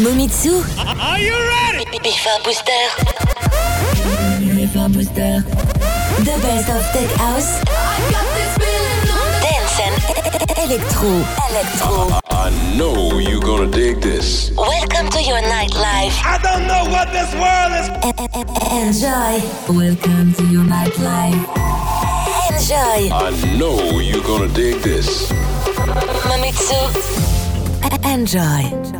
Momitsu. Are you ready? Bifa Booster. Bifa Booster. The best of tech house. Dance and electro. Electro. I know you're gonna dig this. Welcome to your nightlife. I don't know what this world is. Enjoy. Welcome to your nightlife. Enjoy. I know you're gonna dig this. Mamitsu. Enjoy.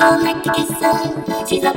I'll make to kiss her. She's up